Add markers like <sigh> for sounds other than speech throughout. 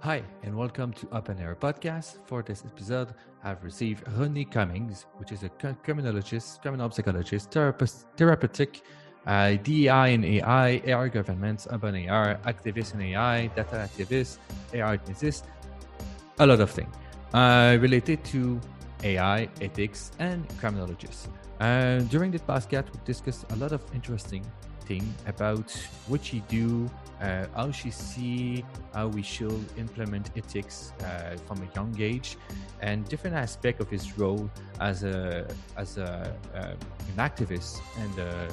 Hi, and welcome to Open Air Podcast. For this episode, I've received Ronnie Cummings, which is a criminologist, criminal psychologist, therapist, therapeutic, uh, DEI and AI, AR governments, urban AR, activist in AI, data activist, AR ethicist, a lot of things uh, related to AI, ethics, and criminologists. Uh, during this podcast, we discussed a lot of interesting things about what she do, uh, how she see how we should implement ethics uh, from a young age, and different aspect of his role as a as a uh, an activist and a,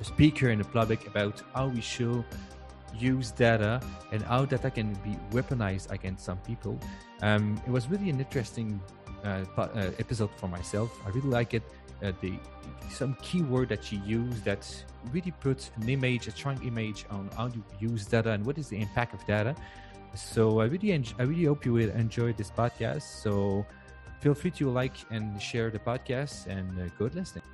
a, speaker in the public about how we should use data and how data can be weaponized against some people. Um, it was really an interesting uh, uh, episode for myself. I really like it. Uh, the some keyword that you use that really puts an image, a strong image on how you use data and what is the impact of data. So I really, en- I really hope you will enjoy this podcast. So feel free to like and share the podcast and uh, good listening.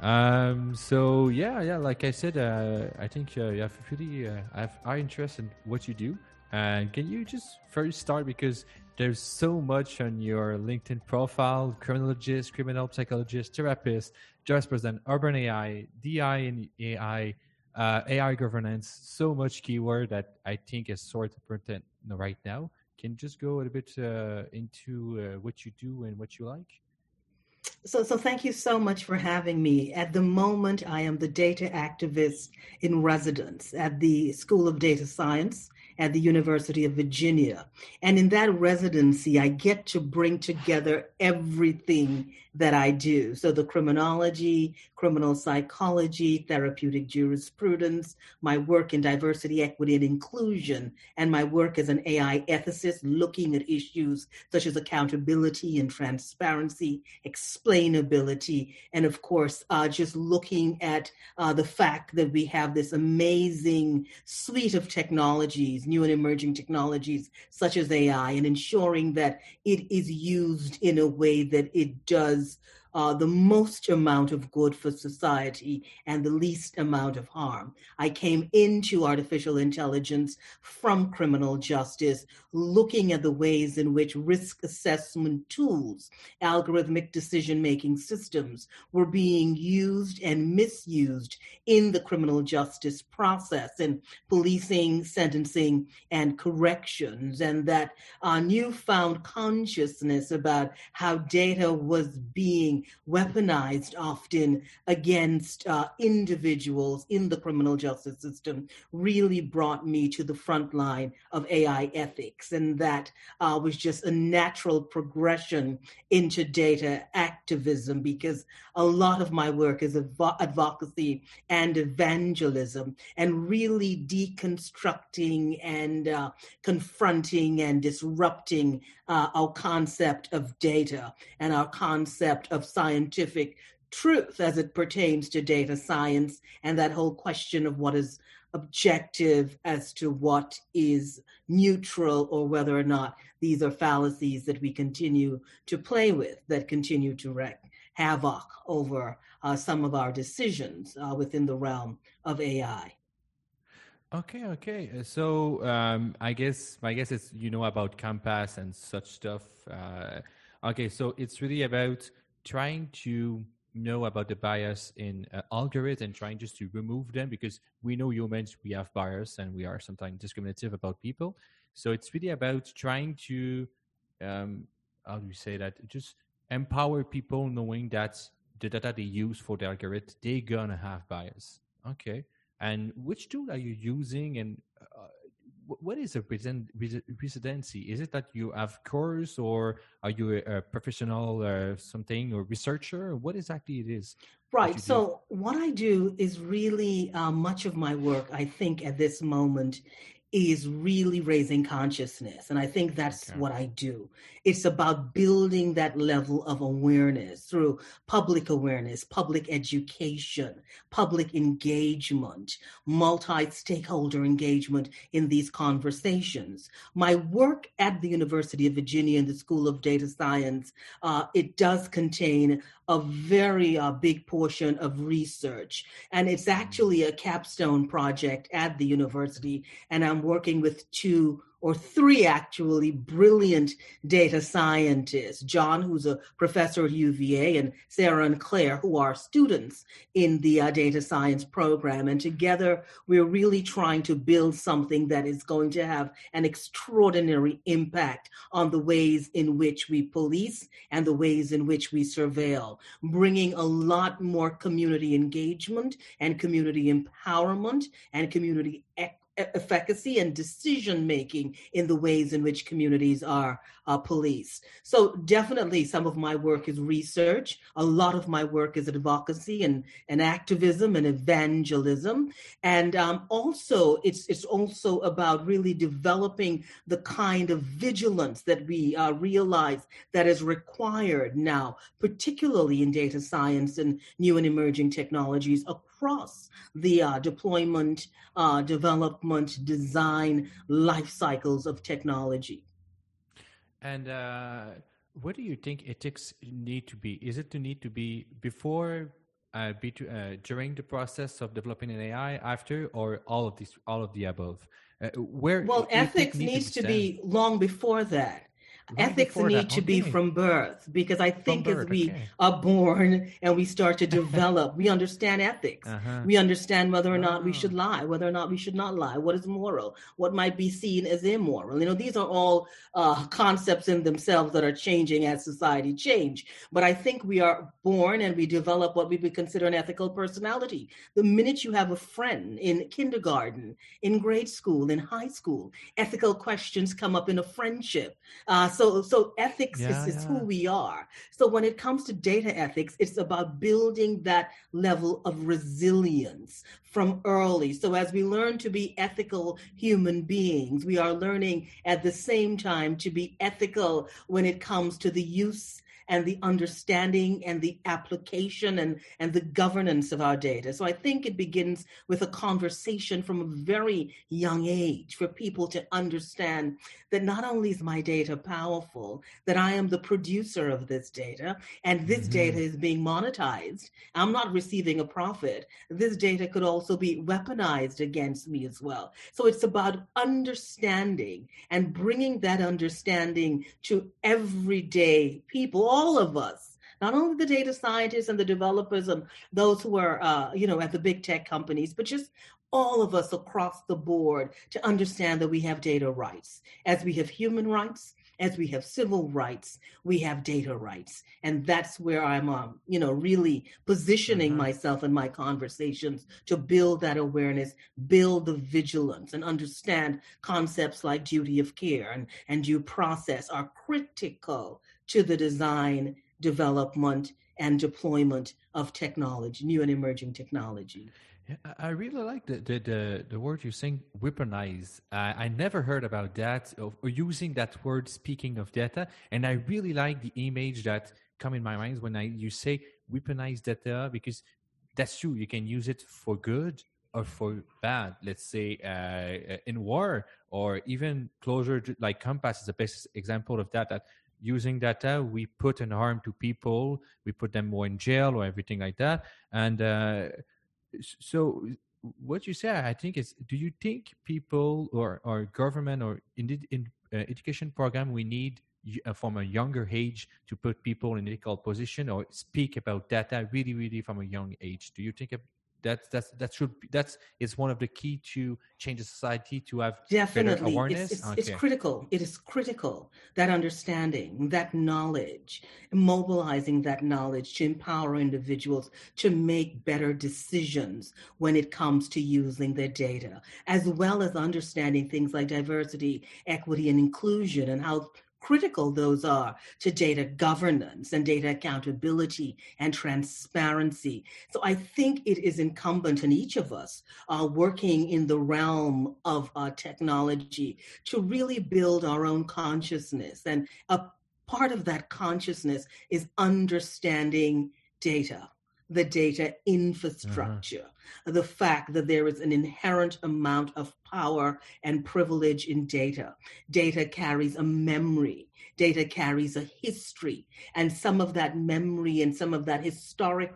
Um. So yeah, yeah. Like I said, uh, I think uh, you have really uh, have high interest in what you do. And can you just first start because there's so much on your LinkedIn profile: criminologist, criminal psychologist, therapist, president, urban AI, DI and AI, uh, AI governance. So much keyword that I think is sort of important right now. Can you just go a bit uh, into uh, what you do and what you like? So, so thank you so much for having me. At the moment, I am the data activist in residence at the School of Data Science at the University of Virginia. And in that residency, I get to bring together everything that I do. So the criminology, criminal psychology, therapeutic jurisprudence, my work in diversity, equity, and inclusion, and my work as an AI ethicist looking at issues such as accountability and transparency, explainability, and of course, uh, just looking at uh, the fact that we have this amazing suite of technologies, new and emerging technologies such as AI, and ensuring that it is used in a way that it does uh, the most amount of good for society and the least amount of harm. I came into artificial intelligence from criminal justice, looking at the ways in which risk assessment tools, algorithmic decision making systems were being used and misused in the criminal justice process and policing, sentencing, and corrections. And that uh, newfound consciousness about how data was being weaponized often against uh, individuals in the criminal justice system really brought me to the front line of AI ethics. And that uh, was just a natural progression into data activism because a lot of my work is advocacy and evangelism and really deconstructing and uh, confronting and disrupting uh, our concept of data and our concept of scientific truth as it pertains to data science and that whole question of what is objective as to what is neutral or whether or not these are fallacies that we continue to play with that continue to wreak havoc over uh, some of our decisions uh, within the realm of AI. Okay, okay. Uh, so um, I guess my guess is you know about COMPAS and such stuff. Uh, okay, so it's really about trying to know about the bias in uh, algorithm and trying just to remove them because we know humans we have bias and we are sometimes discriminative about people. So it's really about trying to um, how do you say that? Just empower people knowing that the data they use for the algorithm they're gonna have bias. Okay and which tool are you using and uh, what is a residency? Is it that you have course or are you a, a professional or something or researcher? What exactly it is right so what i do is really uh, much of my work i think at this moment is really raising consciousness. And I think that's okay. what I do. It's about building that level of awareness through public awareness, public education, public engagement, multi stakeholder engagement in these conversations. My work at the University of Virginia in the School of Data Science, uh, it does contain a very uh, big portion of research. And it's actually a capstone project at the university. And I'm working with two or three actually brilliant data scientists John, who's a professor at UVA, and Sarah and Claire, who are students in the uh, data science program. And together, we're really trying to build something that is going to have an extraordinary impact on the ways in which we police and the ways in which we surveil, bringing a lot more community engagement and community empowerment and community equity efficacy and decision making in the ways in which communities are uh, policed. So definitely some of my work is research. A lot of my work is advocacy and, and activism and evangelism. And um, also it's, it's also about really developing the kind of vigilance that we uh, realize that is required now, particularly in data science and new and emerging technologies across the uh, deployment, uh, development, design life cycles of technology. And uh, what do you think ethics need to be? Is it to need to be before, uh, be to, uh, during the process of developing an AI, after, or all of these, all of the above? Uh, where well, ethics needs to be long before that ethics need that. to okay. be from birth because I think birth, as we okay. are born and we start to develop, we understand ethics. Uh-huh. We understand whether or not oh. we should lie, whether or not we should not lie, what is moral, what might be seen as immoral. You know, these are all uh, concepts in themselves that are changing as society change. But I think we are born and we develop what we would consider an ethical personality. The minute you have a friend in kindergarten, in grade school, in high school, ethical questions come up in a friendship. Uh, so so ethics yeah, is, is yeah. who we are so when it comes to data ethics it's about building that level of resilience from early so as we learn to be ethical human beings we are learning at the same time to be ethical when it comes to the use and the understanding and the application and, and the governance of our data. So I think it begins with a conversation from a very young age for people to understand that not only is my data powerful, that I am the producer of this data, and this mm-hmm. data is being monetized. I'm not receiving a profit. This data could also be weaponized against me as well. So it's about understanding and bringing that understanding to everyday people all of us not only the data scientists and the developers and those who are uh, you know at the big tech companies but just all of us across the board to understand that we have data rights as we have human rights as we have civil rights we have data rights and that's where i'm um, you know really positioning mm-hmm. myself in my conversations to build that awareness build the vigilance and understand concepts like duty of care and, and due process are critical to the design, development, and deployment of technology, new and emerging technology. Yeah, I really like the, the, the, the word you're saying, weaponize. Uh, I never heard about that or using that word speaking of data. And I really like the image that come in my mind when I you say weaponize data because that's true. You can use it for good or for bad. Let's say uh, in war or even closer to like COMPAS is the best example of that. That using data we put an harm to people we put them more in jail or everything like that. And uh, so what you say i think is do you think people or, or government or in in, uh, education program we need uh, from a younger age to put people in ethical position or speak about data really really from a young age? Do you think that's that's that should be, that's is one of the key to change the society to have definitely awareness. It's, it's, okay. it's, critical. It is critical that understanding, that knowledge, mobilizing that knowledge to empower individuals to make better decisions when it comes to using their data, as well as understanding things like diversity, equity, and inclusion, and how critical those are to data governance and data accountability and transparency. So I think it is incumbent on each of us uh, working in the realm of uh, technology to really build our own consciousness. And a part of that consciousness is understanding data the data infrastructure, uh-huh. the fact that there is an inherent amount of power and privilege in data. Data carries a memory, data carries a history, and some of that memory and some of that historic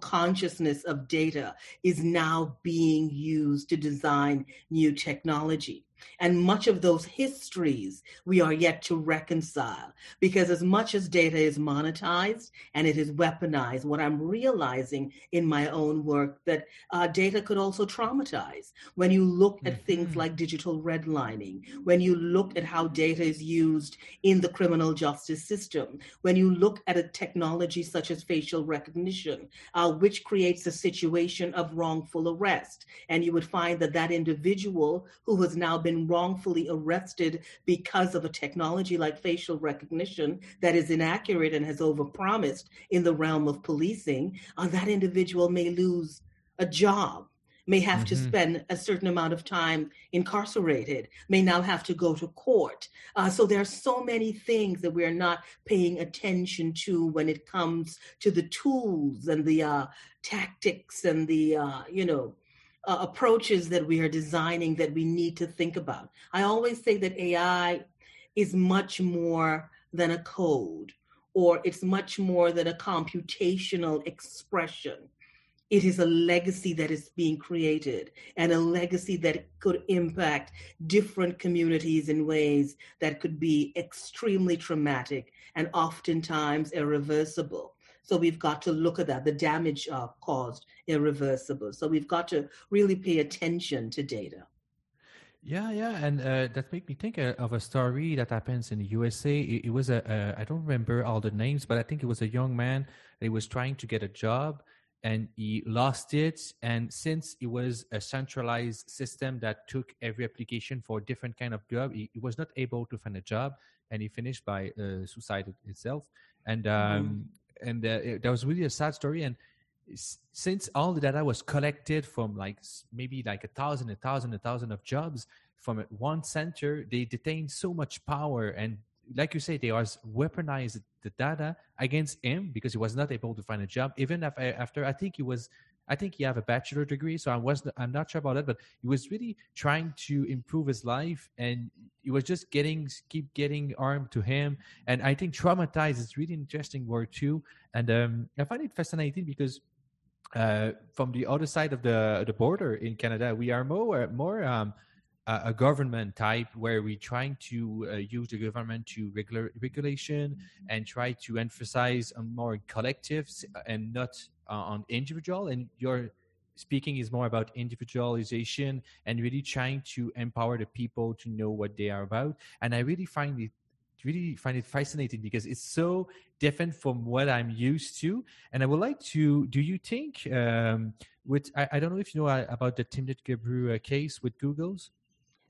consciousness of data is now being used to design new technology. And much of those histories we are yet to reconcile because, as much as data is monetized and it is weaponized, what I'm realizing in my own work that uh, data could also traumatize. When you look at mm-hmm. things like digital redlining, when you look at how data is used in the criminal justice system, when you look at a technology such as facial recognition, uh, which creates a situation of wrongful arrest, and you would find that that individual who has now been wrongfully arrested because of a technology like facial recognition that is inaccurate and has overpromised in the realm of policing, uh, that individual may lose a job may have mm-hmm. to spend a certain amount of time incarcerated, may now have to go to court. Uh, so there are so many things that we're not paying attention to when it comes to the tools and the uh, tactics and the, uh, you know, uh, approaches that we are designing that we need to think about. I always say that AI is much more than a code or it's much more than a computational expression. It is a legacy that is being created and a legacy that could impact different communities in ways that could be extremely traumatic and oftentimes irreversible. So we've got to look at that, the damage uh, caused irreversible. So we've got to really pay attention to data. Yeah, yeah, and uh, that made me think uh, of a story that happens in the USA. It, it was a uh, don't remember all the names, but I think it was a young man. He was trying to get a job, and he lost it. And since it was a centralized system that took every application for a different kind of job, he, he was not able to find a job, and he finished by uh, suicide itself. And um, mm and uh, it, that was really a sad story. And since all the data was collected from like maybe like a thousand, a thousand, a thousand of jobs from one center, they detained so much power and like you say, they was weaponized the data against him because he was not able to find a job. Even after, after I think he was I think he have a bachelor degree, so I wasn't. I'm not sure about that, but he was really trying to improve his life, and he was just getting keep getting armed to him, and I think traumatized is really interesting word too, and um, I find it fascinating because uh, from the other side of the the border in Canada, we are more more um, a government type where we're trying to uh, use the government to regular regulation and try to emphasize on more collectives and not uh, on individual and your speaking is more about individualization and really trying to empower the people to know what they are about. And i really find it really find it fascinating because it's so different from what i'm used to. And i would like to do you think um, with I, I, don't know if you know uh, about the Timnit Gebru uh, case with google's?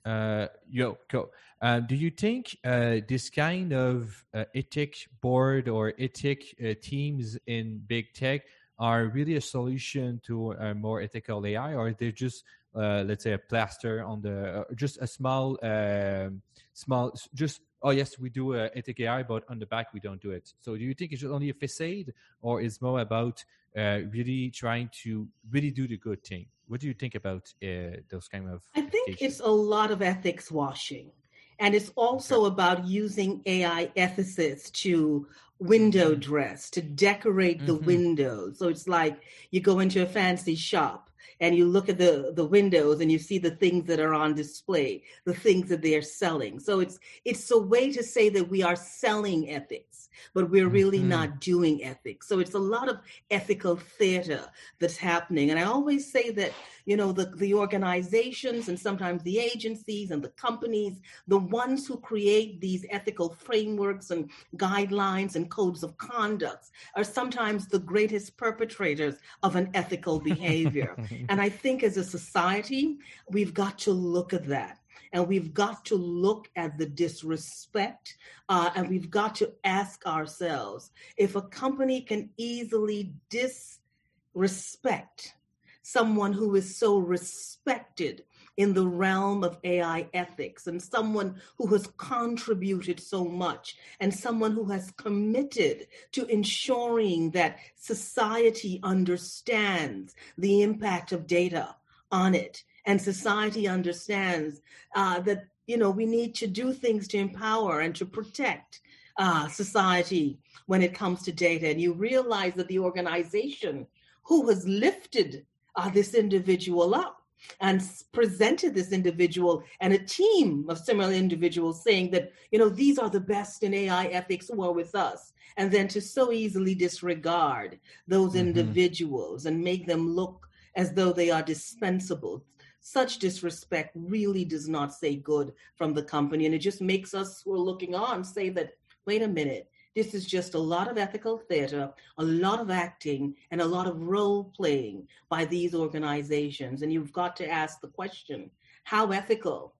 Uh, yo, go. Uh, do you think uh, this kind of uh, ethic board or ethic uh, teams in big tech are really a solution to a more ethical AI, or they're just uh, let's say a plaster on the uh, just a small um, small just oh yes we do uh, ethic AI, but on the back we don't do it. So do you think it's only a facade, or is more about uh, really trying to really do the good thing? What do you think about uh, those kind of? I think it's a lot of ethics washing. And it's also about using AI ethicists to window mm-hmm. dress, to decorate the mm-hmm. windows. So it's like you go into a fancy shop and you look at the the windows and you see the things that are on display the things that they're selling. So it's it's a way to say that we are selling ethics but we're really mm-hmm. not doing ethics. So it's a lot of ethical theater that's happening. And i always say that you know the, the organizations and sometimes the agencies and the companies the ones who create these ethical frameworks and guidelines and codes of conduct are sometimes the greatest perpetrators of an ethical <laughs> behavior and I think as a society, we've got to look at that. And we've got to look at the disrespect uh, and we've got to ask ourselves if a company can easily disrespect someone who is so respected in the realm of AI ethics and someone who has contributed so much and someone who has committed to ensuring that society understands the impact of data on it and society understands uh, that you know we need to do things to empower and to protect uh, society when it comes to data. And you realize that the organization who has lifted uh, this individual up and presented this individual and a team of similar individuals saying that you know these are the best in ai ethics who are with us. And then to so easily disregard those mm-hmm. individuals and make them look as though they are dispensable. Such disrespect really does not say good from the company. And it just makes us who are looking on say that wait a minute this is just a lot of ethical theater, a lot of acting, and a lot of role playing by these organizations. And you've got to ask the question how ethical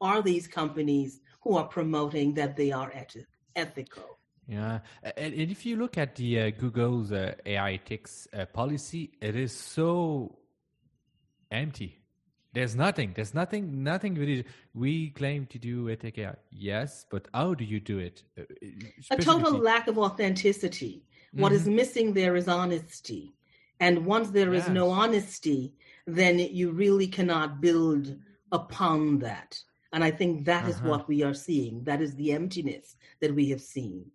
are these companies who are promoting that they are ethical? Yeah, and if you look at the uh, Google's uh, AI ethics uh, policy, it is so empty. There's nothing. There's nothing. Nothing really. We claim to do ethic AI. Yes, but how do you do it? Uh, a total lack of authenticity. Mm-hmm. What is mm-hmm. missing there is honesty, and once there is yes. no honesty, then you really cannot build upon that. And I think that uh-huh. is what we are seeing. That is the emptiness that we have seen.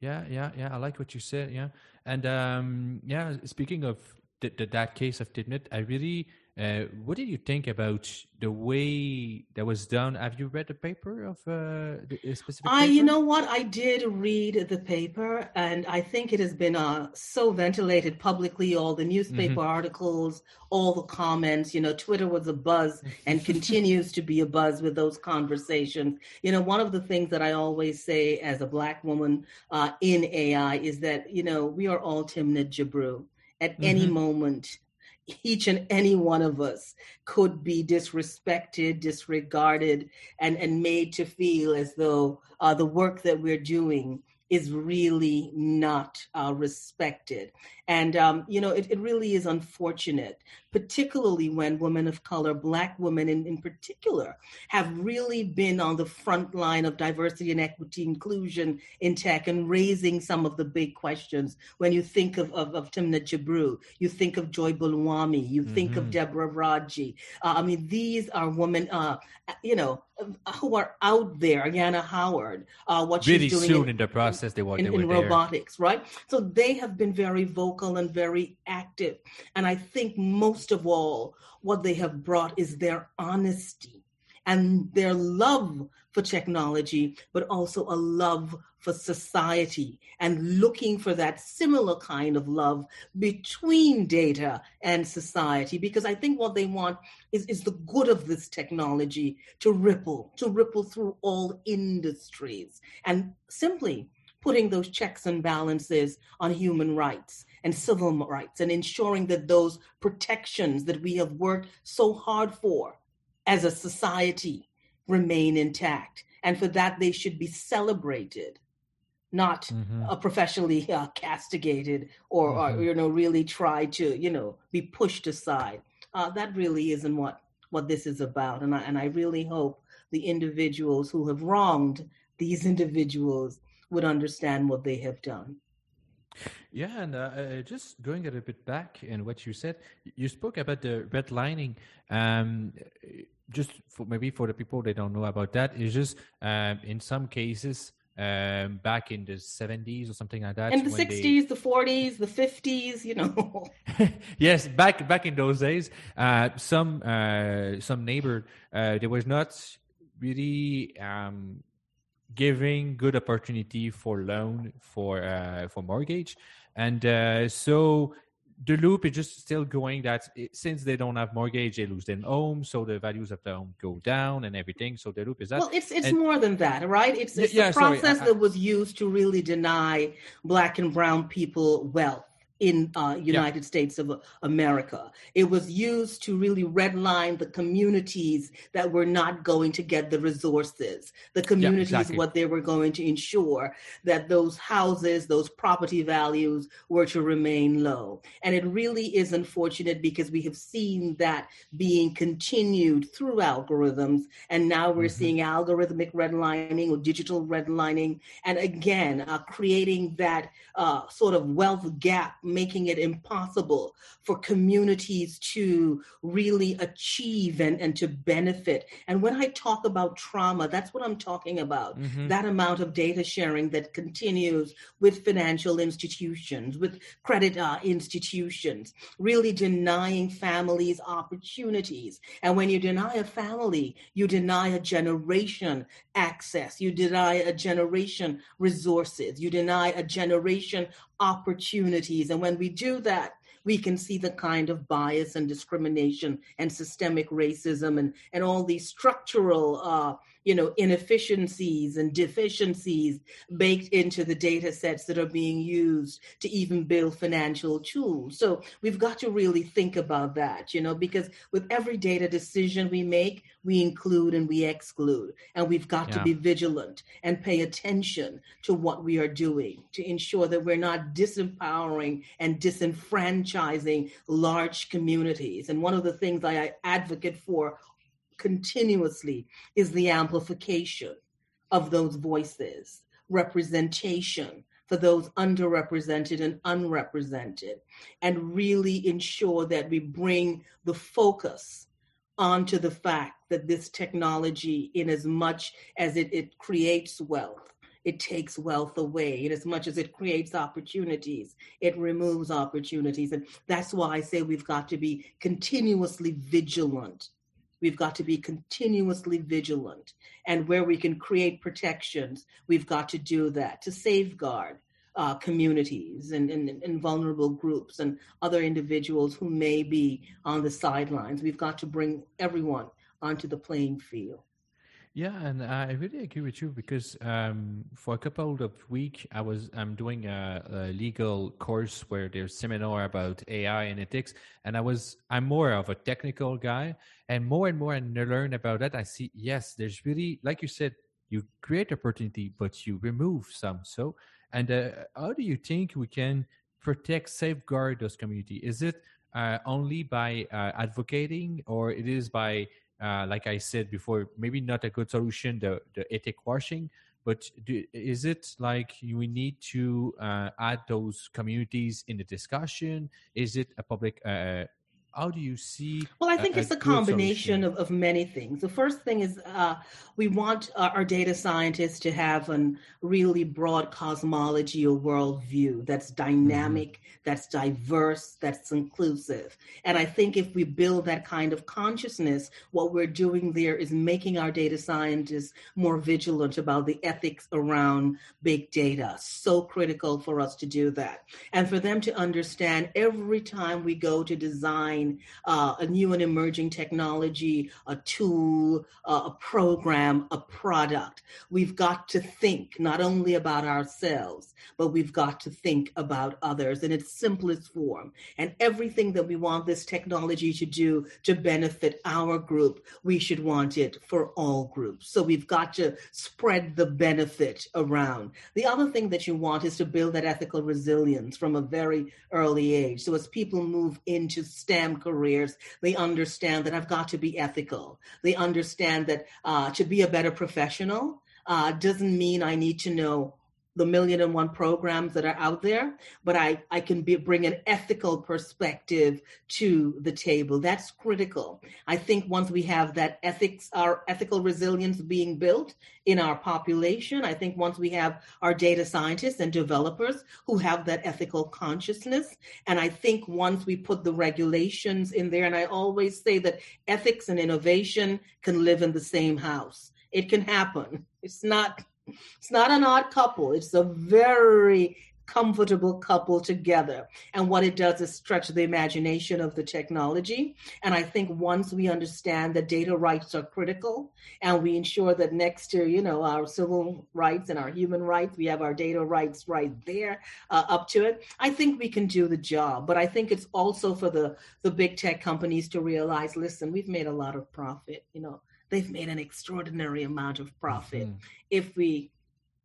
Yeah, yeah, yeah. I like what you said. Yeah, and um, yeah. Speaking of th- th- that case of Timnit, I really uh, what did you think about the way that was done? Have you read the paper of uh, the specific? I, you know what, I did read the paper, and I think it has been uh, so ventilated publicly. All the newspaper mm-hmm. articles, all the comments. You know, Twitter was a buzz and <laughs> continues to be a buzz with those conversations. You know, one of the things that I always say as a black woman uh, in AI is that you know we are all Timnit Gebru. At mm-hmm. any moment, each and any one of us could be disrespected, disregarded, and, and made to feel as though uh, the work that we're doing is really not uh, respected. And, um, you know, it, it, really is unfortunate, particularly when women of color, Black women in, in particular, have really been on the front line of diversity and equity inclusion in tech and raising some of the big questions. When you think of, of, of Timnit Gebru, you think of Joy Buolamwini, you mm-hmm. think of mm-hmm. Deborah Raji. Uh, I mean, these are women, uh, you know, who are out there, Ayanna Howard, uh, what really she's doing soon in, in the process they were in, they were in robotics, right? So they have been very vocal and very active, and I think most of all, what they have brought is their honesty and their love for technology, but also a love for society and looking for that similar kind of love between data and society. Because I think what they want is, is the good of this technology to ripple, to ripple through all industries and simply putting those checks and balances on human rights and civil rights and ensuring that those protections that we have worked so hard for as a society remain intact. And for that, they should be celebrated, not mm-hmm. uh, professionally uh, castigated or, mm-hmm. or, you know, really try to, you know, be pushed aside. Uh, that really isn't what, what this is about. And I, and I really hope the individuals who have wronged these <laughs> individuals would understand what they have done. Yeah, and uh, uh, just going a little bit back in what you said, you spoke about the redlining. Um, just for maybe for the people they don't know about that, it's just um, in some cases um, back in the 70s or something like that. In the 60s, they... the 40s, the 50s, you know. <laughs> yes, back back in those days, uh, some uh, some neighbor uh, there was not really um, giving good opportunity for loan for uh, for mortgage. And uh, so the loop is just still going that it, since they don't have mortgage they lose their home so the values of the home go down and everything. So the loop is that. Well it's it's and, more than that right? It's, it's yeah, a process sorry, I, that was used to really deny black and brown people wealth in uh, United yeah. States of America. It was used to really redline the communities that were not going to get the resources. The communities, yeah, exactly. what they were going to ensure that those houses, those property values were to remain low. And it really is unfortunate because we have seen that being continued through algorithms. And now we're mm-hmm. seeing algorithmic redlining or digital redlining. And again, uh, creating that uh, sort of wealth gap making it impossible for communities to really achieve and, and to benefit. And when I talk about trauma, that's what I'm talking about mm-hmm. that amount of data sharing that continues with financial institutions, with credit uh, institutions, really denying families opportunities. And when you deny a family, you deny a generation access, you deny a generation resources, you deny a generation opportunities. And when we do that, we can see the kind of bias and discrimination and systemic racism and, and all these structural uh, you know inefficiencies and deficiencies baked into the data sets that are being used to even build financial tools so we've got to really think about that you know because with every data decision we make we include and we exclude and we've got yeah. to be vigilant and pay attention to what we are doing to ensure that we're not disempowering and disenfranchising large communities and one of the things i advocate for continuously is the amplification of those voices, representation for those underrepresented and unrepresented, and really ensure that we bring the focus onto the fact that this technology, in as much as it, it creates wealth, it takes wealth away. In as much as it creates opportunities, it removes opportunities. And that's why I say we've got to be continuously vigilant We've got to be continuously vigilant. And where we can create protections, we've got to do that to safeguard uh, communities and, and, and, vulnerable groups and other individuals who may be on the sidelines. We've got to bring everyone onto the playing field. Yeah, and I really agree with you because um, for a couple of weeks I was I'm doing a, a, legal course where there's seminar about AI and ethics, and I was I'm more of a technical guy, and more and more and I learn about that. I see yes, there's really like you said, you create opportunity, but you remove some. So, and uh, how do you think we can protect, safeguard those community? Is it uh, only by uh, advocating, or it is by uh, like I said before, maybe not a good solution, the, the ethic washing, but do, is it like we need to uh, add those communities in the discussion? Is it a public uh, how do you see well i think a, it's a, combination of, of, many things the first thing is uh, we want our, our, data scientists to have a really broad cosmology or worldview that's mm-hmm. dynamic mm-hmm. that's diverse that's inclusive and i think if we build that kind of consciousness what we're doing there is making our data scientists more vigilant about the ethics around big data so critical for us to do that and for them to understand every time we go to design uh, a new and emerging technology, a tool, uh, a program, a product. We've got to think not only about ourselves, but we've got to think about others in its simplest form. And everything that we want this technology to do to benefit our group, we should want it for all groups. So we've got to spread the benefit around. The other thing that you want is to build that ethical resilience from a very early age. So as people move into STEM STEM careers, they understand that I've got to be ethical. They understand that uh, to be a better professional uh, doesn't mean I need to know the million and one programs that are out there, but I, I can be, bring an ethical perspective to the table. That's critical. I think once we have that ethics, our ethical resilience being built in our population, I think once we have our data scientists and developers who have that ethical consciousness, and I think once we put the regulations in there, and I always say that ethics and innovation can live in the same house. It can happen. It's not it's not an odd couple. It's a very comfortable couple together. And what it does is stretch the imagination of the technology. And I think once we understand that data rights are critical and we ensure that next to, you know, our civil rights and our human rights, we have our data rights right there uh, up to it, I think we can do the job. But I think it's also for the, the big tech companies to realize, listen, we've made a lot of profit, you know, they've made an extraordinary amount of profit. Mm-hmm. If we,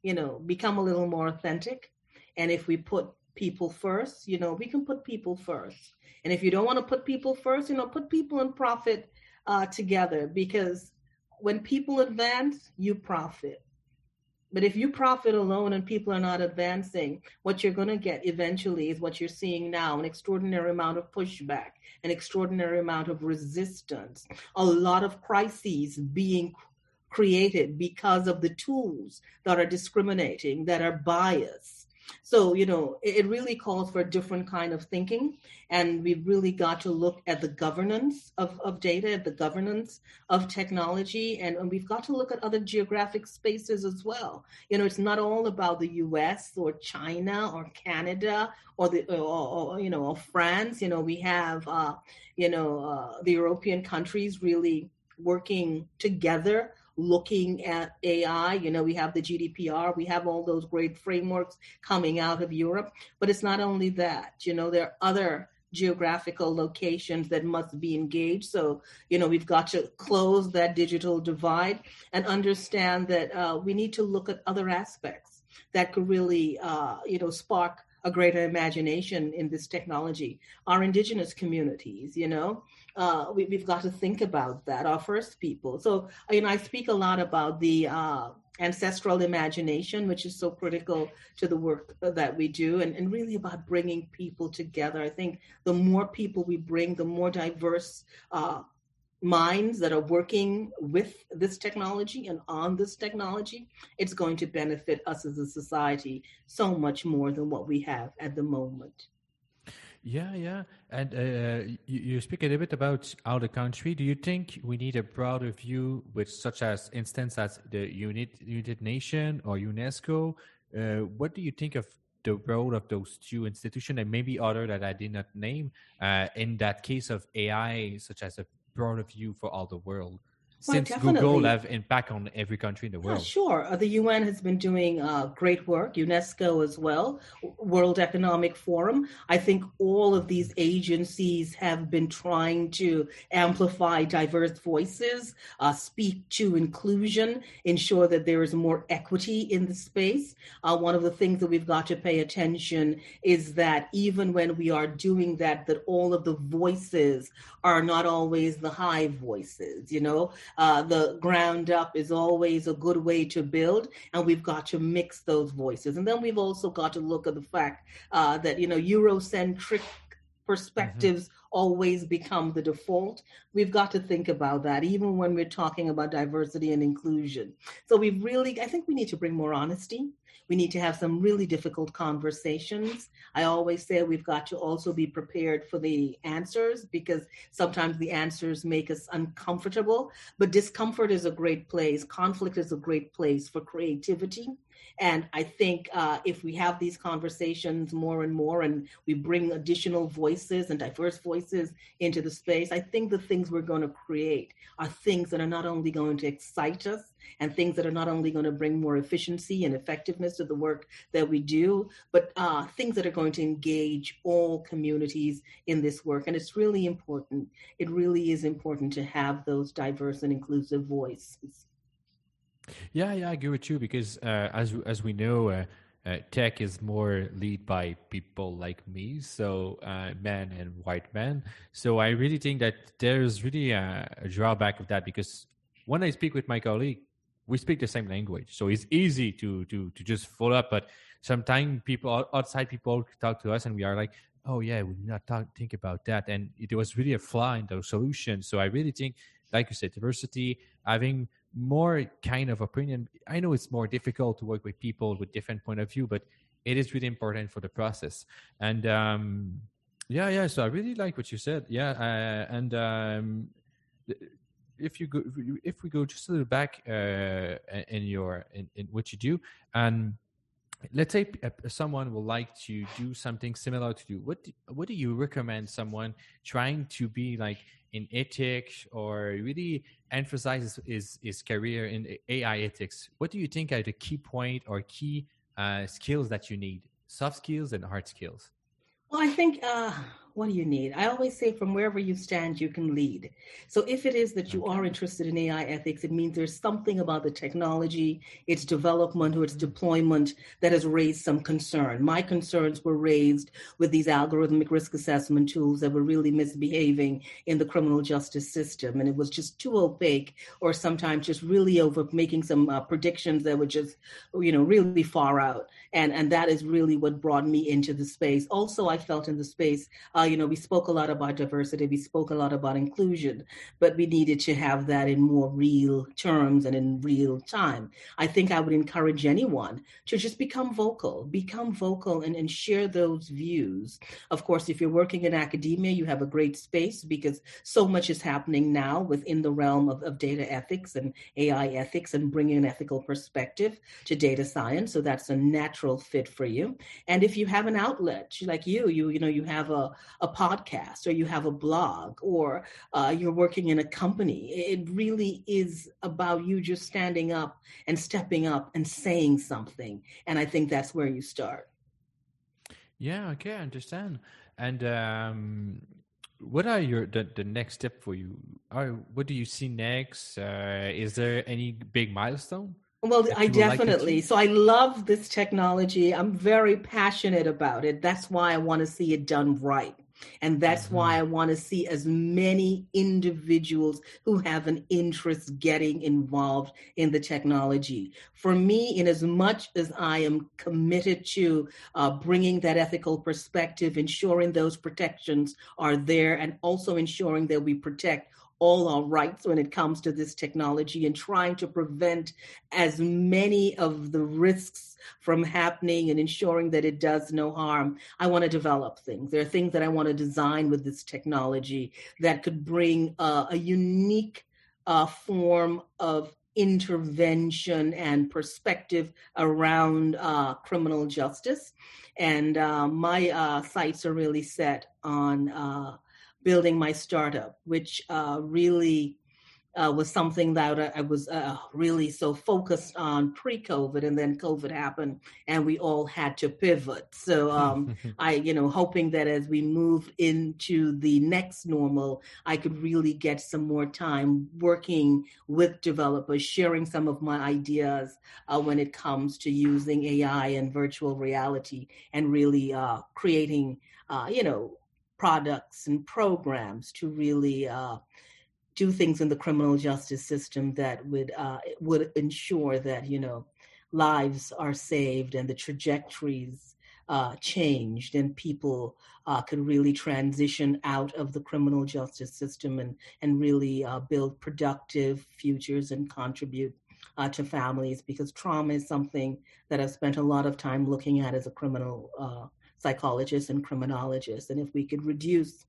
you know, become a little more authentic and if we put people first, you know, we can put people first. And if you don't want to put people first, you know, put people and profit uh, together because when people advance, you profit. But if you profit alone and people are not advancing, what you're going to get eventually is what you're seeing now an extraordinary amount of pushback, an extraordinary amount of resistance, a lot of crises being created because of the tools that are discriminating, that are biased so, you know, it, it really calls for a different kind of thinking. And we've really got to look at the governance of, of data, the governance of technology, and, and we've got to look at other geographic spaces as well. You know, it's not all about the US or China or Canada or the, or, or you know, or France. You know, we have, uh, you know, uh, the European countries really working together looking at AI. You know, we have the GDPR, we have all those great frameworks coming out of Europe. But it's not only that, you know, there are other geographical locations that must be engaged. So, you know, we've got to close that digital divide and understand that uh, we need to look at other aspects that could really, uh, you know, spark a greater imagination in this technology. Our indigenous communities, you know, uh, we, have got to think about that, our first people. So, you know, I speak a lot about the uh, ancestral imagination, which is so critical to the work that we do, and, and really about bringing people together. I think the more people we bring, the more diverse uh, minds that are working with this technology and on this technology, it's going to benefit us as a society so much more than what we have at the moment. Yeah, yeah. And uh, you, you, speak a little bit about our country. Do you think we need a broader view, with such as instance as the United Nation or UNESCO? Uh, what do you think of the role of those two institutions and maybe other that I did not name uh, in that case of AI, such as a broader view for all the world? Since Google have impact on every country in the world. Yeah, sure. Uh, the UN has been doing uh, great work, UNESCO as well, World Economic Forum. I think all of these agencies have been trying to amplify diverse voices, uh, speak to inclusion, ensure that there is more equity in the space. Uh, one of the things that we've got to pay attention is that even when we are doing that, that all of the voices are not always the high voices, you know uh, the ground up is always a good way to build, and we've got to mix those voices. And then we've also got to look at the fact uh, that you know Eurocentric perspectives mm-hmm. always become the default. We've got to think about that, even when we're talking about diversity and inclusion. So we really, I think we need to bring more honesty we need to have some really difficult conversations. I always say we've got to also be prepared for the answers because sometimes the answers make us uncomfortable. But discomfort is a great place, conflict is a great place for creativity. And I think uh, if we have these conversations more and more and we bring additional voices and diverse voices into the space, I think the things we're going to create are things that are not only going to excite us and things that are not only going to bring more efficiency and effectiveness to the work that we do, but uh, things that are going to engage all communities in this work. And it's really important. It really is important to have those diverse and inclusive voices. Yeah, yeah, I agree with you because uh, as as we know, uh, uh, tech is more lead by people like me, so uh, men and white men. So I really think that there's really a, a, drawback of that because when I speak with my colleague, we speak the same language, so it's easy to to to just follow up. But sometimes people outside people talk to us, and we are like, "Oh yeah, we did not talk, think about that," and it was really a flaw in the solution. So I really think, like you said, diversity, having more kind of opinion. I know it's more difficult to work with people with different point of view, but it is really important for the process. And um, yeah, yeah. So I really like what you said. Yeah, uh, and um, if you go, if we go just a little back uh, in your in, in what you do, and let's say someone will like to do something similar to you what do, what do you recommend someone trying to be like in ethics or really emphasize his, his career in ai ethics? What do you think are the key point or key uh, skills that you need? Soft skills and hard skills. Well i think uh, what do you need? I always say from wherever you stand, you can lead. So if it is that you are interested in AI ethics, it means there's something about the technology, its development, or its deployment that has raised some concern. My concerns were raised with these algorithmic risk assessment tools that were really misbehaving in the criminal justice system. And it was just too opaque, or sometimes just really over making some uh, predictions that were just, you know, really far out. And, and that is really what brought me into the space. Also, I felt in the space, uh, you know, we spoke a lot about diversity, we spoke a lot about inclusion, but we needed to have that in more real terms and in real time. I think I would encourage anyone to just become vocal, become vocal and, and share those views. Of course, if you're working in academia, you have a great space because so much is happening now within the realm of, of data ethics and AI ethics and bringing an ethical perspective to data science. So that's a natural fit for you. And if you have an outlet like you, you, you know, you have a, a podcast or you have a blog or uh, you're working in a company. It really is about you just standing up and stepping up and saying something. And I think that's where you start. Yeah, okay, I understand. And um, what are your the, the next step for you? Are, what do you see next? Uh, is there any big milestone? Well, I definitely. Like so I love this technology. I'm very passionate about it. That's why I want to see it done right. And that's mm-hmm. why I want to see as many individuals who have an interest getting involved in the technology. For me, in as much as I am committed to uh, bringing that ethical perspective, ensuring those protections are there, and also ensuring that we protect all our rights when it comes to this technology and trying to prevent as many of the risks from happening and ensuring that it does no harm. I want to develop things. There are things that I want to design with this technology that could bring uh, a unique uh, form of intervention and perspective around uh, criminal justice. And uh, my uh, sights are really set on uh, building my startup, which uh, really uh, was something that I was uh, really so focused on pre-COVID, and then COVID happened, and we all had to pivot. So um, <laughs> I, you know, hoping that as we move into the next normal, I could really get some more time working with developers, sharing some of my ideas uh, when it comes to using AI and virtual reality, and really uh, creating, uh, you know products and programs to really uh, do things in the criminal justice system that would uh, would ensure that you know lives are saved and the trajectories uh, changed and people uh, could really transition out of the criminal justice system and and really uh, build productive futures and contribute uh, to families because trauma is something that I've spent a lot of time looking at as a criminal uh, psychologists and criminologists. And if we could reduce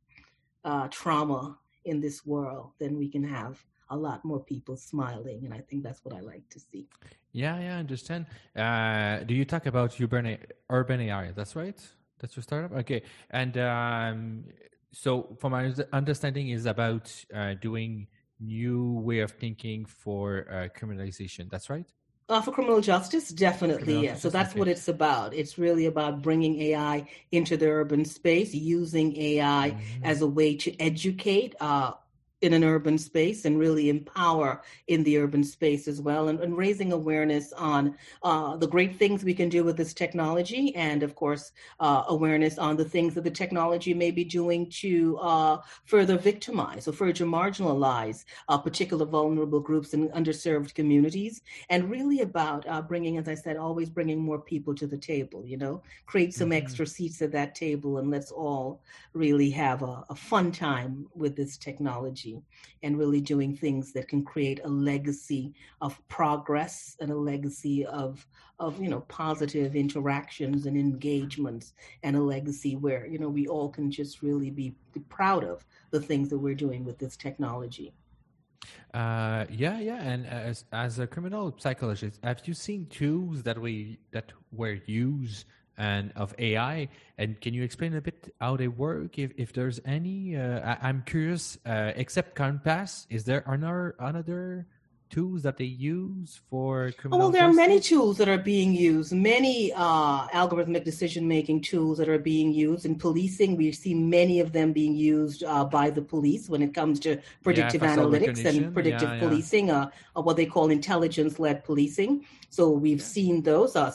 uh, trauma in this world, then we can have a lot more people smiling. And I think that's what I like to see. Yeah, yeah, I understand. Uh, do you talk about urban, urban AI? That's right? That's your startup? Okay. And um, so, from my understanding, is about uh, doing new way of thinking for uh, criminalization. That's right? Uh, for criminal justice, definitely, criminal yes. so that's what it's about. It's really about bringing AI into the urban space, using AI mm-hmm. as a way to educate uh, in an urban space and really empower in the urban space as well and, and raising awareness on uh, the great things we can do with this technology and of course uh, awareness on the things that the technology may be doing to uh, further victimize or further marginalize uh, particular vulnerable groups and underserved communities and really about uh, bringing as i said always bringing more people to the table you know create some mm-hmm. extra seats at that table and let's all really have a, a fun time with this technology and really doing things that can create a legacy of progress and a legacy of of you know positive interactions and engagements and a legacy where you know we all can just really be proud of the things that we're doing with this technology Uh, yeah, yeah. And as as a criminal psychologist, have you seen tools that we that were used and of AI? And can you explain a bit how they work, if if there's any? Uh, I, am curious. Uh, except COMPAS, is there another another tools that they use for criminal oh, well there justice? are many tools that are being used many uh, algorithmic decision making tools that are being used in policing we see many of them being used uh, by the police when it comes to predictive yeah, analytics and predictive yeah, policing yeah. Uh, what they call intelligence led policing so we've seen those uh,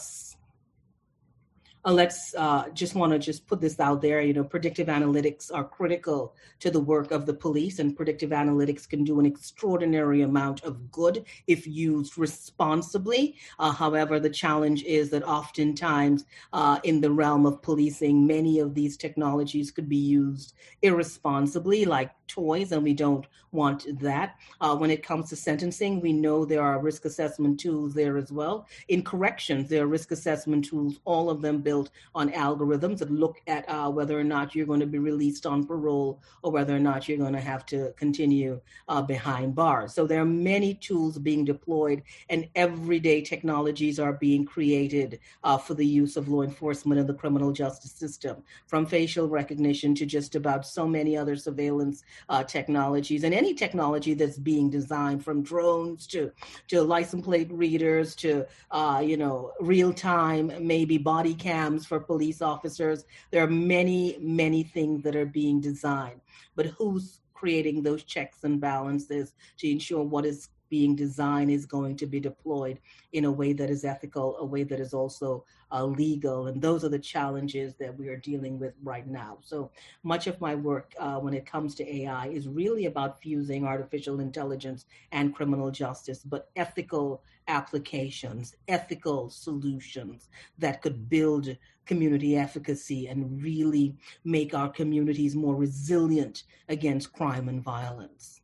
uh, let's uh, just want to just put this out there. You know, predictive analytics are critical to the work of the police, and predictive analytics can do an extraordinary amount of good if used responsibly. Uh, however, the challenge is that oftentimes uh, in the realm of policing, many of these technologies could be used irresponsibly, like toys, and we don't want that. Uh, when it comes to sentencing, we know there are risk assessment tools there as well. In corrections, there are risk assessment tools, all of them built on algorithms that look at uh, whether or not you're going to be released on parole or whether or not you're going to have to continue uh, behind bars. So there are many tools being deployed, and everyday technologies are being created uh, for the use of law enforcement and the criminal justice system, from facial recognition to just about so many other surveillance uh, technologies and any technology that's being designed from drones to to license plate readers to uh, you know real time maybe body cams for police officers. There are many many things that are being designed, but who's creating those checks and balances to ensure what is being designed is going to be deployed in a way that is ethical, a way that is also uh, legal. And those are the challenges that we are dealing with right now. So much of my work uh, when it comes to AI is really about fusing artificial intelligence and criminal justice, but ethical applications, ethical solutions that could build community efficacy and really make our communities more resilient against crime and violence.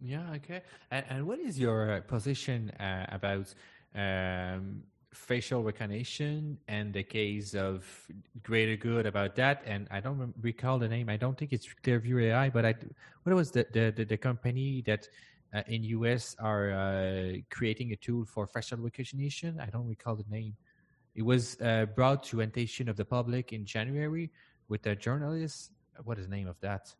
Yeah, okay. And, and what is your uh, position uh, about um, facial recognition and the case of greater good about that? And I don't recall the name. I don't think it's Clearview AI, but I what was the the, the, the company that uh, in US are uh, creating a tool for facial recognition? I don't recall the name. It was uh, brought to attention of the public in January with a journalist. What is the name of that?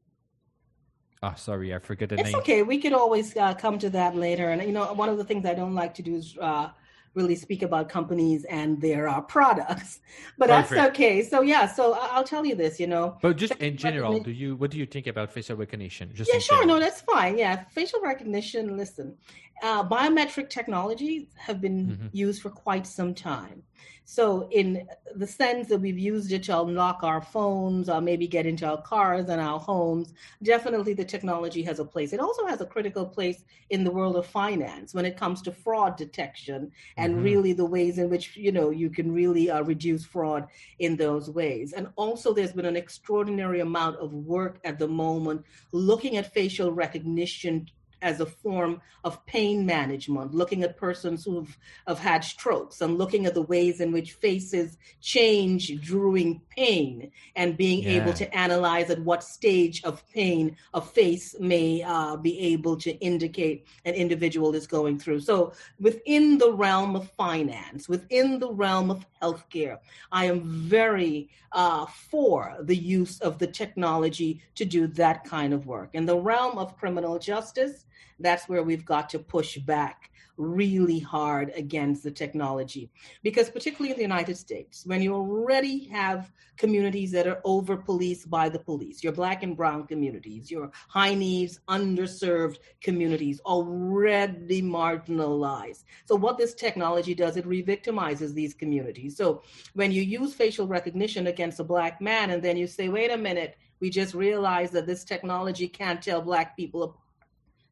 Oh, sorry, I forget the it's name. It's okay. We could always uh, come to that later. And you know, one of the things I don't like to do is uh, really speak about companies and their uh, products, <laughs> but Perfect. that's okay. So yeah, so I'll tell you this. You know, but just in general, do you what do you think about facial recognition? Just yeah, sure. General. No, that's fine. Yeah, facial recognition. Listen, uh, biometric technologies have been mm-hmm. used for quite some time. So, in the sense that we've used it to unlock our phones or maybe get into our cars and our homes, definitely the technology has a place. It also has a critical place in the world of finance when it comes to fraud detection and mm-hmm. really the ways in which you know you can really uh, reduce fraud in those ways. And also, there's been an extraordinary amount of work at the moment looking at facial recognition as a form of pain management, looking at persons who've have had strokes and looking at the ways in which faces change during pain and being yeah. able to analyze at what stage of pain a face may uh, be able to indicate an individual is going through. So within the realm of finance, within the realm of healthcare, I am very uh, for the use of the technology to do that kind of work. In the realm of criminal justice, that's where we've got to push back really hard against the technology. Because, particularly in the United States, when you already have communities that are over policed by the police, your black and brown communities, your high needs, underserved communities, already marginalized. So, what this technology does, it re victimizes these communities. So, when you use facial recognition against a black man and then you say, wait a minute, we just realized that this technology can't tell black people apart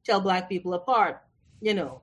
tell black people apart, you know.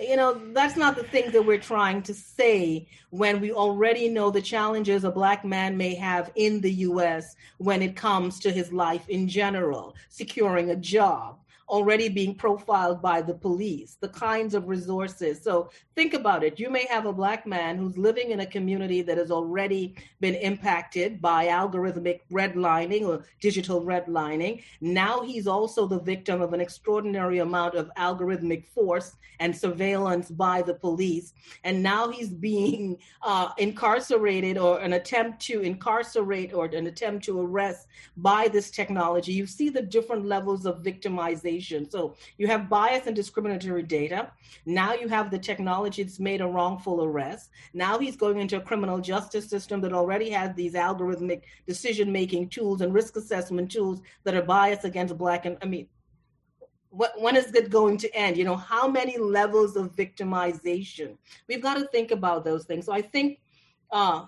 You know, that's not the thing that we're trying to say when we already know the challenges a black man may have in the US when it comes to his life in general, securing a job, already being profiled by the police, the kinds of resources. So think about it. You may have a black man who's living in a community that has already been impacted by algorithmic redlining or digital redlining. Now he's also the victim of an extraordinary amount of algorithmic force and surveillance by the police. And now he's being uh, incarcerated or an attempt to incarcerate or an attempt to arrest by this technology. You see the different levels of victimization. So you have bias and discriminatory data. Now you have the technology that's made a wrongful arrest. Now he's going into a criminal justice system that already has these algorithmic decision making tools and risk assessment tools that are biased against Black and, I mean, what, when is it going to end? You know, how many levels of victimization? We've got to think about those things. So I think uh,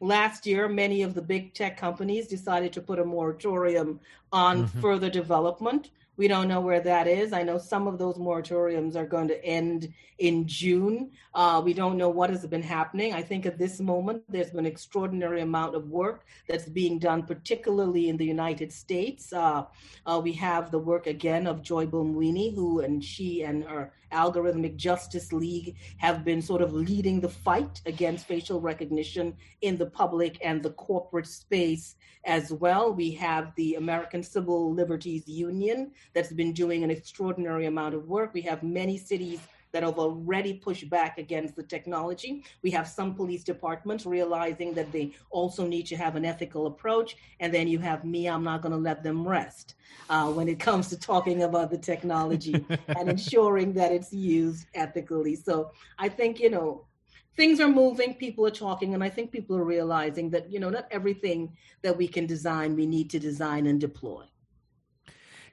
last year, many of the big tech companies decided to put a moratorium on mm-hmm. further development. We don't know where that is. I know some of those moratoriums are going to end in June. Uh, we don't know what has been happening. I think at this moment, there's been an extraordinary amount of work that's being done, particularly in the United States. Uh, uh, we have the work again of Joy Buolamwini, who and she and her Algorithmic Justice League have been sort of leading the fight against facial recognition in the public and the corporate space as well. We have the American Civil Liberties Union that's been doing an extraordinary amount of work. We have many cities that have already pushed back against the technology. We have some police departments realizing that they also need to have an ethical approach. And then you have me, I'm not going to let them rest uh, when it comes to talking about the technology <laughs> and ensuring that it's used ethically. So I think, you know, things are moving, people are talking, and I think people are realizing that, you know, not everything that we can design, we need to design and deploy.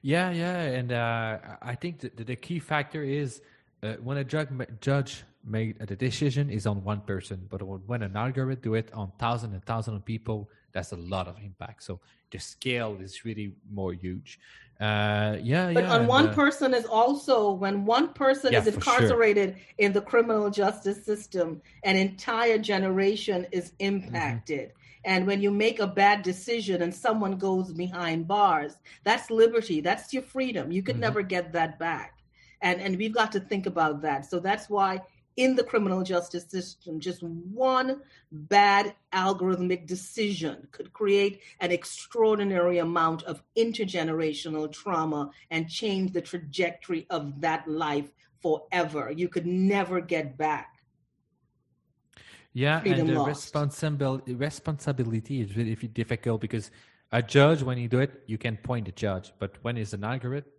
Yeah, yeah, and uh, I think the, the key factor is uh, when a judge judge made a decision is on one person, but when an algorithm do it on thousand and thousand of people, that's a lot of impact. So the scale is really more huge. Uh, yeah, but yeah. on one uh, person is also when one person yeah, is incarcerated sure. in the criminal justice system, an entire generation is impacted. Mm-hmm. And when you make a bad decision and someone goes behind bars, that's liberty. That's your freedom. You could mm-hmm. never get that back and and we've got to think about that. So that's why in the criminal justice system just one bad algorithmic decision could create an extraordinary amount of intergenerational trauma and change the trajectory of that life forever. You could never get back. Yeah Freedom and the responsibility responsibility is really difficult because a judge when you do it you can point the judge. But when it's an algorithm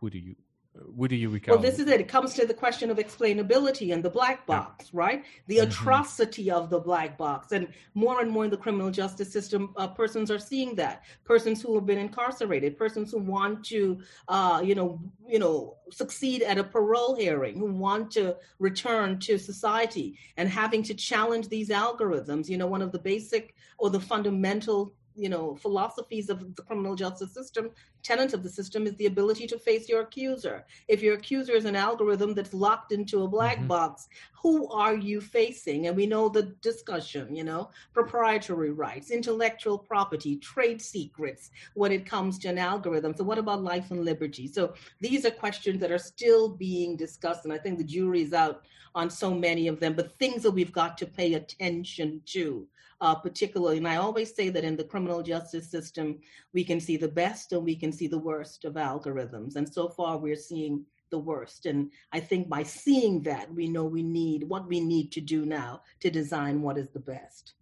who do you what do you recall? Well, this is it. It comes to the question of explainability and the black box, yeah. right? The mm-hmm. atrocity of the black box, and more and more in the criminal justice system, uh, persons are seeing that. Persons who have been incarcerated, persons who want to, uh, you know, you know, succeed at a parole hearing, who want to return to society, and having to challenge these algorithms. You know, one of the basic or the fundamental you know philosophies of the criminal justice system tenet of the system is the ability to face your accuser. If your accuser is an algorithm that's locked into a black mm-hmm. box who are you facing? And we know the discussion you know proprietary rights intellectual property trade secrets when it comes to an algorithm. So what about life and liberty? So these are questions that are still being discussed and i think the jury is out on so many of them but things that we've got to pay attention to uh, particularly. And I always say that in the criminal justice system, we can see the best and we can see the worst of algorithms. And so far, we're seeing the worst. And I think by seeing that, we know we need what we need to do now to design what is the best.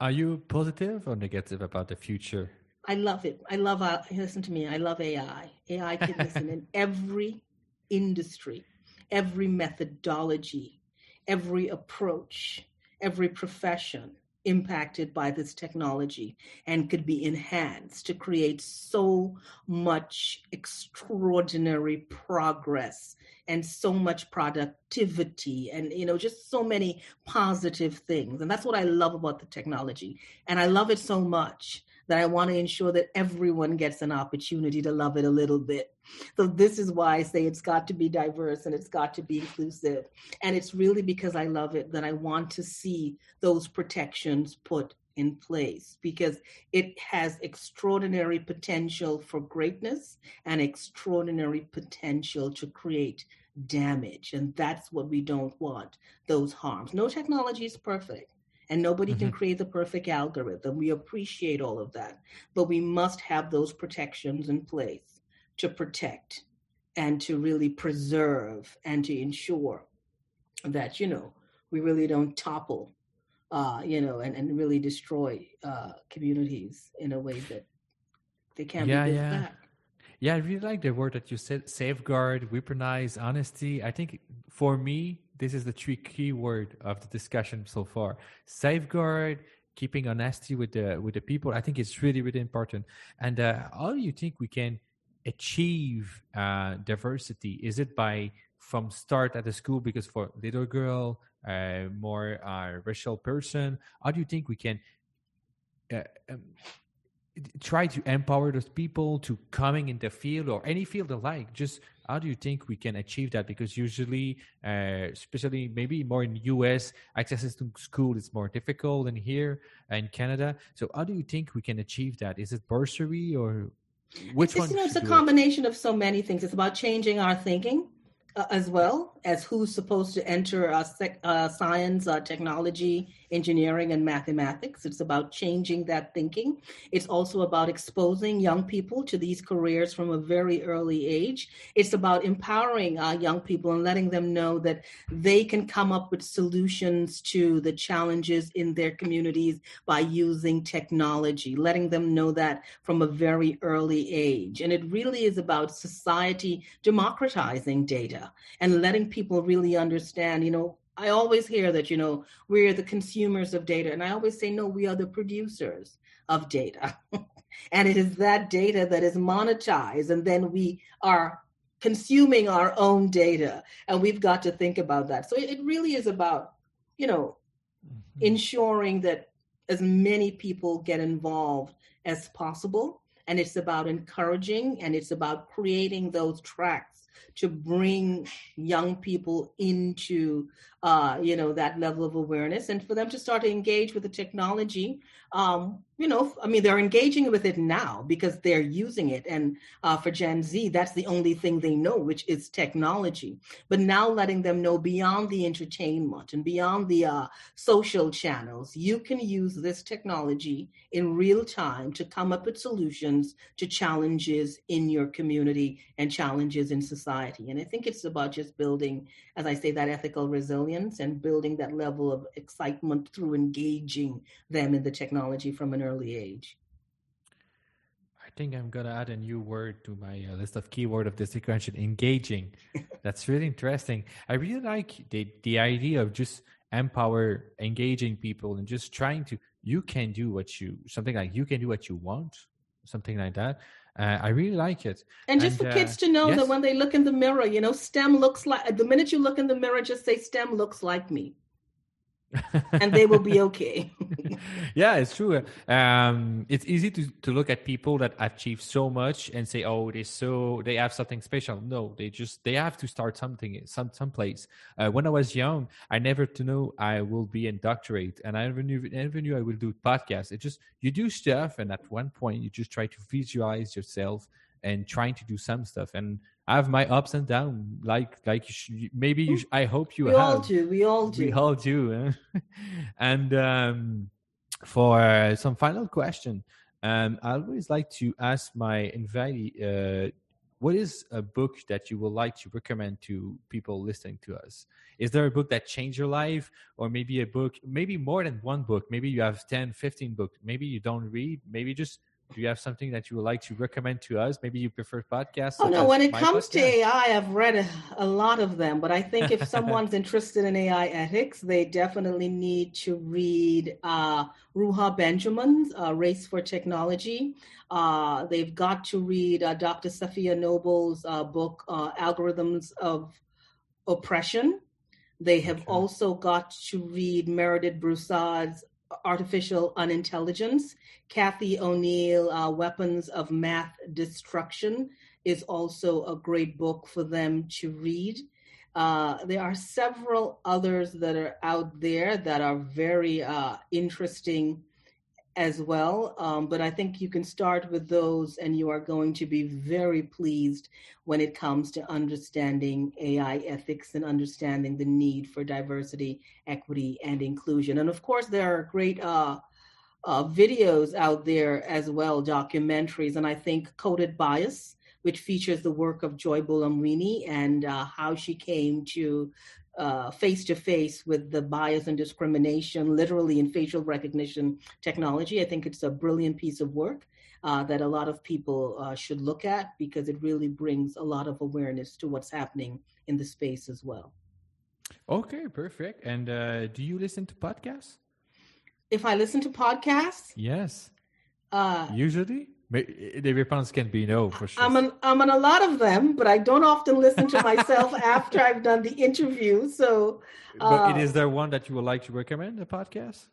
Are you positive or negative about the future? I love it. I love, uh, listen to me, I love AI. AI can <laughs> listen in every industry, every methodology, every approach, every profession impacted by this technology and could be enhanced to create so much extraordinary progress and so much productivity and you know just so many positive things. And that's what i love about the technology. And i love it so much that I want to ensure that everyone gets an opportunity to love it a little bit. So this is why I say it's got to be diverse and it's got to be inclusive. And it's really because I love it that I want to see those protections put in place because it has extraordinary potential for greatness and extraordinary potential to create damage. And that's what we don't want those harms. No technology is perfect. And nobody mm-hmm. can create the perfect algorithm. We appreciate all of that. But we must have those protections in place to protect and to really preserve and to ensure that, you know, we really don't topple, uh, you know, and, and really destroy uh, communities in a way that they can't yeah, be yeah. back. Yeah, I really like the word that you said safeguard, weaponize, honesty. I think for me, this is the three key word of the discussion so far. Safeguard, keeping honesty with the with the people. I think it's really, really important. And uh, how do you think we can achieve uh, diversity? Is it by from start at the school? Because for little girl, uh, more uh, racial person, how do you think we can uh, um, try to empower those people to coming in the field or any field alike? Just how do you think we can achieve that? Because usually, uh, especially maybe more in US, access to school is more difficult than here in Canada. So how do you think we can achieve that? Is it bursary or which it's, one? You know, it's a combination it? of so many things. It's about changing our thinking uh, as well as who's supposed to enter uh, sec- uh, science, uh, technology, engineering, and mathematics. It's about changing that thinking. It's also about exposing young people to these careers from a very early age. It's about empowering uh, young people and letting them know that they can come up with solutions to the challenges in their communities by using technology, letting them know that from a very early age. And it really is about society democratizing data and letting people really understand, you know, I always hear that, you know, we're the consumers of data. And I always say, no, we are the producers of data. <laughs> and it is that data that is monetized. And then we are consuming our own data. And we've got to think about that. So it really is about, you know, mm-hmm. ensuring that as many people get involved as possible. And it's about encouraging and it's about creating those tracks to bring young people into uh, you know that level of awareness. And for them to start to engage with the technology um, you know i mean they're engaging with it now because they're using it. And uh, for gen z that's the only thing they know which is technology. But now letting them know beyond the entertainment and beyond the uh, social channels you can use this technology in real time to come up with solutions to challenges in your community and challenges in society. And i think it's about just building as i say that ethical resilience and building that level of excitement through engaging them in the technology from an early age. I think I'm gonna add a new word to my uh, list of keyword of this sequential engaging. <laughs> That's really interesting. I really like the the idea of just empower engaging people and just trying to you can do what you something like you can do what you want something like that uh, i really like it and just and, for uh, kids to know yes. that when they look in the mirror you know stem looks like the minute you look in the mirror just say stem looks like me and they will be okay. <laughs> yeah, it's true. Um, it's easy to, to look at people that achieve so much and say, "Oh, they so they have something special." No, they just they have to start something some someplace. Uh, when I was young, I never to know I will be in doctorate, and I never knew never knew I will do podcast. It just you do stuff, and at one point you just try to visualize yourself and trying to do some stuff and I have my ups and downs like like you maybe you I hope you we have. all do we all do we all do eh? <laughs> and um, for some final question um, I always like to ask my invitee uh, what is a book that you would like to recommend to people listening to us is there a book that changed your life or maybe a book maybe more than one book maybe you have 10 15 books maybe you don't read maybe just do you have something that you would like to recommend to us? Maybe you prefer podcasts. Oh no, when it comes podcast? to AI, I've read a, a, lot of them, but I think if <laughs> someone's interested in AI ethics, they definitely need to read uh, Ruha Benjamin's uh, Race for Technology. Uh, they've got to read uh, Dr. Safiya Noble's uh, book, uh, Algorithms of Oppression. They have okay. also got to read Meredith Broussard's artificial unintelligence. Cathy O'Neil, uh, Weapons of Math Destruction, is also a great book for them to read. Uh, there are several others that are out there that are very uh, interesting as well. Um, but I think you can start with those, and you are going to be very pleased when it comes to understanding AI ethics and understanding the need for diversity, equity, and inclusion. And of course, there are great uh, uh, videos out there as well, documentaries. And I think Coded Bias, which features the work of Joy Buolamwini and uh, how she came to face to face with the bias and discrimination, literally in facial recognition technology. I think it's a brilliant piece of work. Uh, that a lot of people uh, should look at because it really brings a lot of awareness to what's happening in the space as well. Okay, perfect. And uh, do you listen to podcasts? If I listen to podcasts? Yes. Uh, Usually? The response can be no for sure. I'm on, I'm on a lot of them, but I don't often listen to myself <laughs> after I've done the interview. So, uh, but is there one that you would like to recommend a podcast?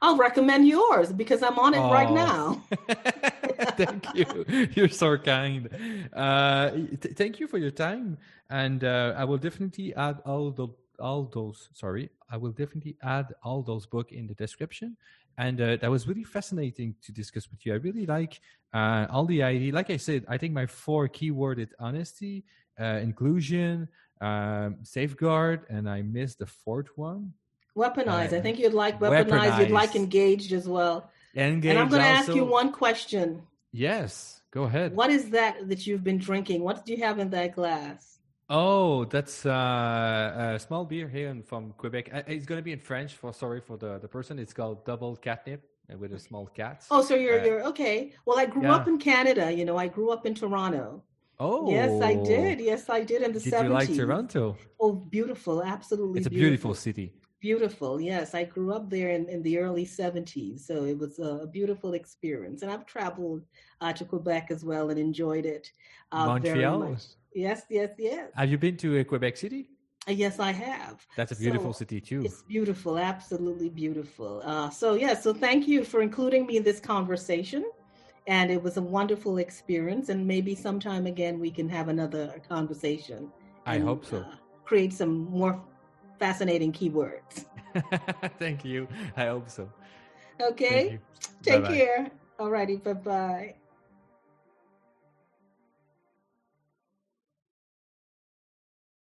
I'll recommend yours because I'm on it oh. right now. <laughs> thank you. You're so kind. Uh, th- thank you for your time, and uh, I will definitely add all the all those. Sorry, I will definitely add all those book in the description and uh, that was really fascinating to discuss with you. I really like uh, all the idea. Like I said, I think my four keyword is honesty, uh, inclusion, um, safeguard, and I missed the fourth one. Weaponize. I think you'd like weaponize. weaponize. You'd like engaged as well. Engaged and I'm going to ask you one question. Yes, go ahead. What is that that you've been drinking? What do you have in that glass? Oh, that's uh, a small beer here from Quebec. Uh, it's going to be in French. For sorry for the, the person. It's called Double Catnip uh, with a small cat. Oh, so you're uh, you're okay. Well, I grew yeah. up in Canada. You know, I grew up in Toronto. Oh, yes, I did. Yes, I did in the did 70s. you like Toronto? Oh, beautiful! Absolutely, it's a beautiful. beautiful city. Beautiful, yes. I grew up there in, in the early 70s, so it was a, beautiful experience. And I've traveled uh, to Quebec as well and enjoyed it. Uh, Montreal? Yes, yes, yes. Have you been to uh, Quebec City? Yes, I have. That's a beautiful so, city too. It's beautiful, absolutely beautiful. Uh, so yeah, so thank you for including me in this conversation, and it was a wonderful experience. And maybe sometime again we can have another conversation. I and, hope so. Uh, create some more fascinating keywords. <laughs> thank you. I hope so. Okay. Take Bye-bye. care. Alrighty. Bye bye.